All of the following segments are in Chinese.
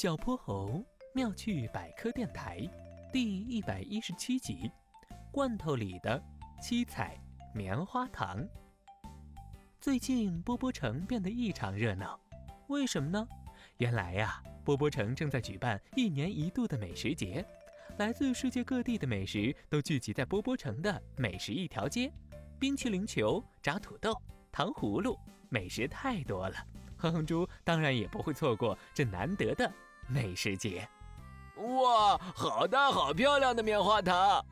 小泼猴妙趣百科电台第一百一十七集：罐头里的七彩棉花糖。最近波波城变得异常热闹，为什么呢？原来呀，波波城正在举办一年一度的美食节，来自世界各地的美食都聚集在波波城的美食一条街，冰淇淋球、炸土豆、糖葫芦，美食太多了。哼哼猪当然也不会错过这难得的美食节。哇，好大好漂亮的棉花糖！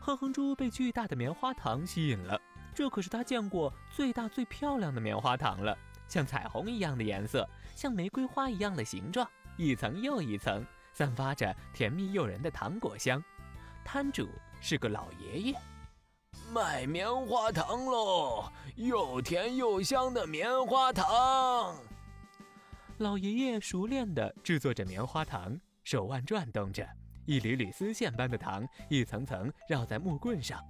哼哼猪被巨大的棉花糖吸引了，这可是他见过最大最漂亮的棉花糖了，像彩虹一样的颜色，像玫瑰花一样的形状，一层又一层，散发着甜蜜诱人的糖果香。摊主是个老爷爷。卖棉花糖喽，又甜又香的棉花糖。老爷爷熟练地制作着棉花糖，手腕转动着，一缕缕丝线般的糖一层层绕在木棍上。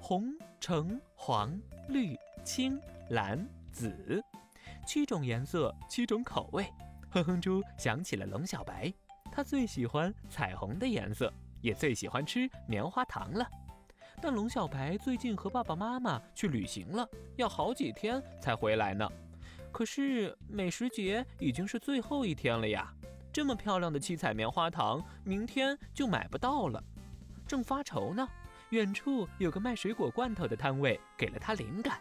红、橙、黄、绿、青、蓝、紫，七种颜色，七种口味。哼哼猪想起了龙小白，他最喜欢彩虹的颜色，也最喜欢吃棉花糖了。但龙小白最近和爸爸妈妈去旅行了，要好几天才回来呢。可是美食节已经是最后一天了呀，这么漂亮的七彩棉花糖，明天就买不到了。正发愁呢，远处有个卖水果罐头的摊位给了他灵感。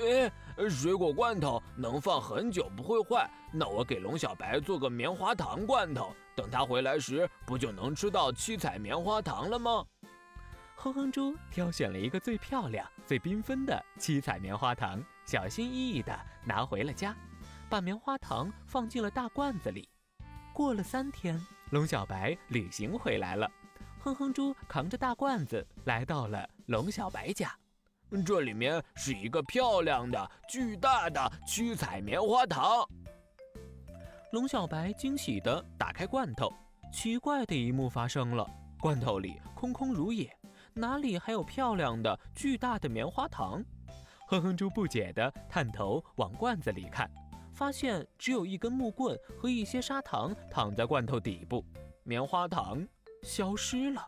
哎，水果罐头能放很久不会坏，那我给龙小白做个棉花糖罐头，等他回来时，不就能吃到七彩棉花糖了吗？哼哼猪挑选了一个最漂亮、最缤纷的七彩棉花糖，小心翼翼地拿回了家，把棉花糖放进了大罐子里。过了三天，龙小白旅行回来了，哼哼猪扛着大罐子来到了龙小白家。这里面是一个漂亮的、巨大的七彩棉花糖。龙小白惊喜地打开罐头，奇怪的一幕发生了：罐头里空空如也。哪里还有漂亮的巨大的棉花糖？哼哼猪不解地探头往罐子里看，发现只有一根木棍和一些砂糖躺在罐头底部，棉花糖消失了。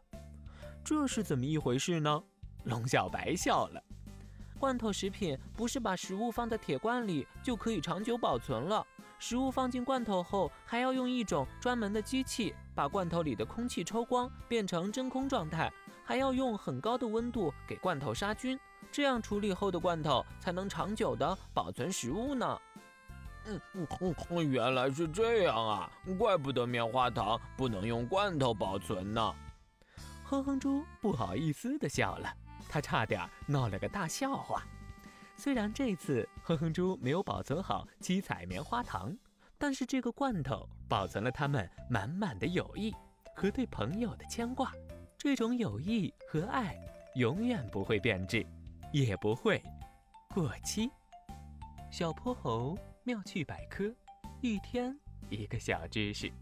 这是怎么一回事呢？龙小白笑了。罐头食品不是把食物放在铁罐里就可以长久保存了，食物放进罐头后，还要用一种专门的机器把罐头里的空气抽光，变成真空状态。还要用很高的温度给罐头杀菌，这样处理后的罐头才能长久的保存食物呢。嗯嗯，原来是这样啊，怪不得棉花糖不能用罐头保存呢。哼哼猪不好意思的笑了，他差点闹了个大笑话。虽然这次哼哼猪没有保存好七彩棉花糖，但是这个罐头保存了他们满满的友谊和对朋友的牵挂。这种友谊和爱永远不会变质，也不会过期。小泼猴妙趣百科，一天一个小知识。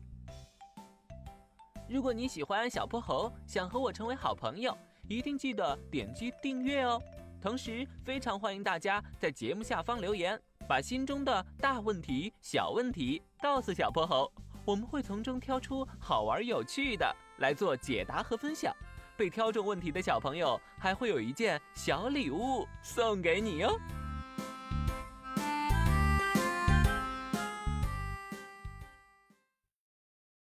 如果你喜欢小泼猴，想和我成为好朋友，一定记得点击订阅哦。同时，非常欢迎大家在节目下方留言，把心中的大问题、小问题告诉小泼猴。我们会从中挑出好玩有趣的来做解答和分享，被挑中问题的小朋友还会有一件小礼物送给你哟。